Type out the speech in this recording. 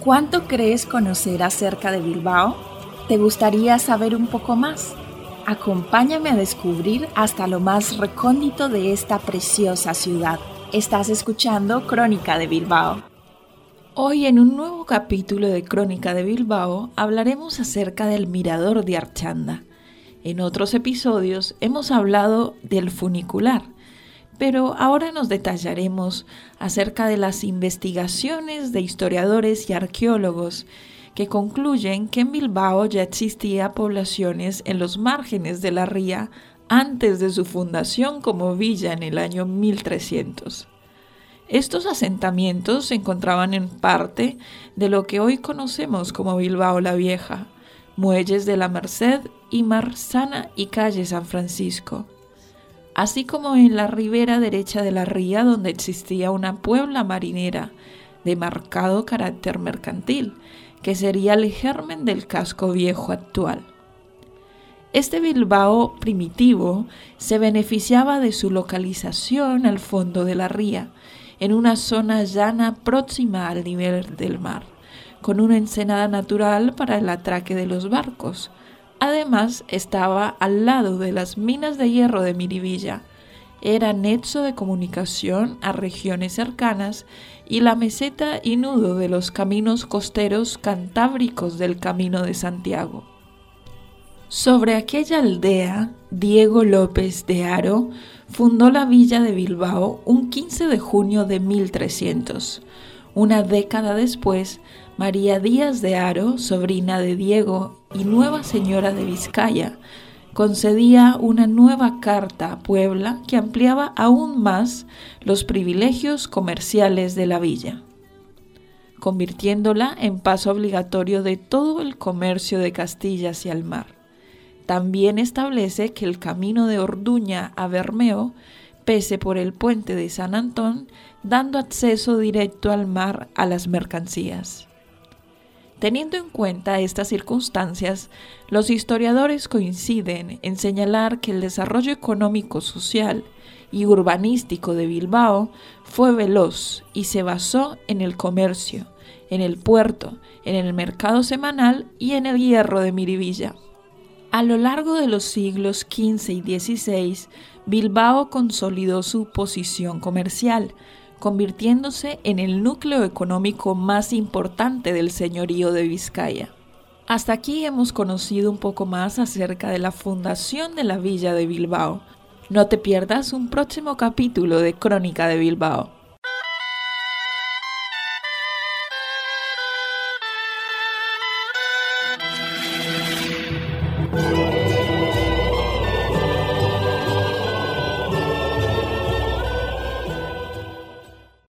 ¿Cuánto crees conocer acerca de Bilbao? ¿Te gustaría saber un poco más? Acompáñame a descubrir hasta lo más recóndito de esta preciosa ciudad. Estás escuchando Crónica de Bilbao. Hoy en un nuevo capítulo de Crónica de Bilbao hablaremos acerca del Mirador de Archanda. En otros episodios hemos hablado del funicular, pero ahora nos detallaremos acerca de las investigaciones de historiadores y arqueólogos que concluyen que en Bilbao ya existía poblaciones en los márgenes de la ría antes de su fundación como villa en el año 1300. Estos asentamientos se encontraban en parte de lo que hoy conocemos como Bilbao la Vieja, muelles de la Merced y Marzana y calle San Francisco, así como en la ribera derecha de la ría donde existía una puebla marinera de marcado carácter mercantil, que sería el germen del casco viejo actual. Este Bilbao primitivo se beneficiaba de su localización al fondo de la ría, en una zona llana próxima al nivel del mar, con una ensenada natural para el atraque de los barcos. Además, estaba al lado de las minas de hierro de Miribilla, era nexo de comunicación a regiones cercanas y la meseta y nudo de los caminos costeros cantábricos del Camino de Santiago. Sobre aquella aldea, Diego López de Haro fundó la villa de Bilbao un 15 de junio de 1300. Una década después, María Díaz de Haro, sobrina de Diego y nueva señora de Vizcaya, concedía una nueva carta a Puebla que ampliaba aún más los privilegios comerciales de la villa, convirtiéndola en paso obligatorio de todo el comercio de Castilla hacia el mar. También establece que el camino de Orduña a Bermeo pese por el puente de San Antón, dando acceso directo al mar a las mercancías. Teniendo en cuenta estas circunstancias, los historiadores coinciden en señalar que el desarrollo económico, social y urbanístico de Bilbao fue veloz y se basó en el comercio, en el puerto, en el mercado semanal y en el hierro de Miribilla. A lo largo de los siglos XV y XVI, Bilbao consolidó su posición comercial, convirtiéndose en el núcleo económico más importante del señorío de Vizcaya. Hasta aquí hemos conocido un poco más acerca de la fundación de la villa de Bilbao. No te pierdas un próximo capítulo de Crónica de Bilbao.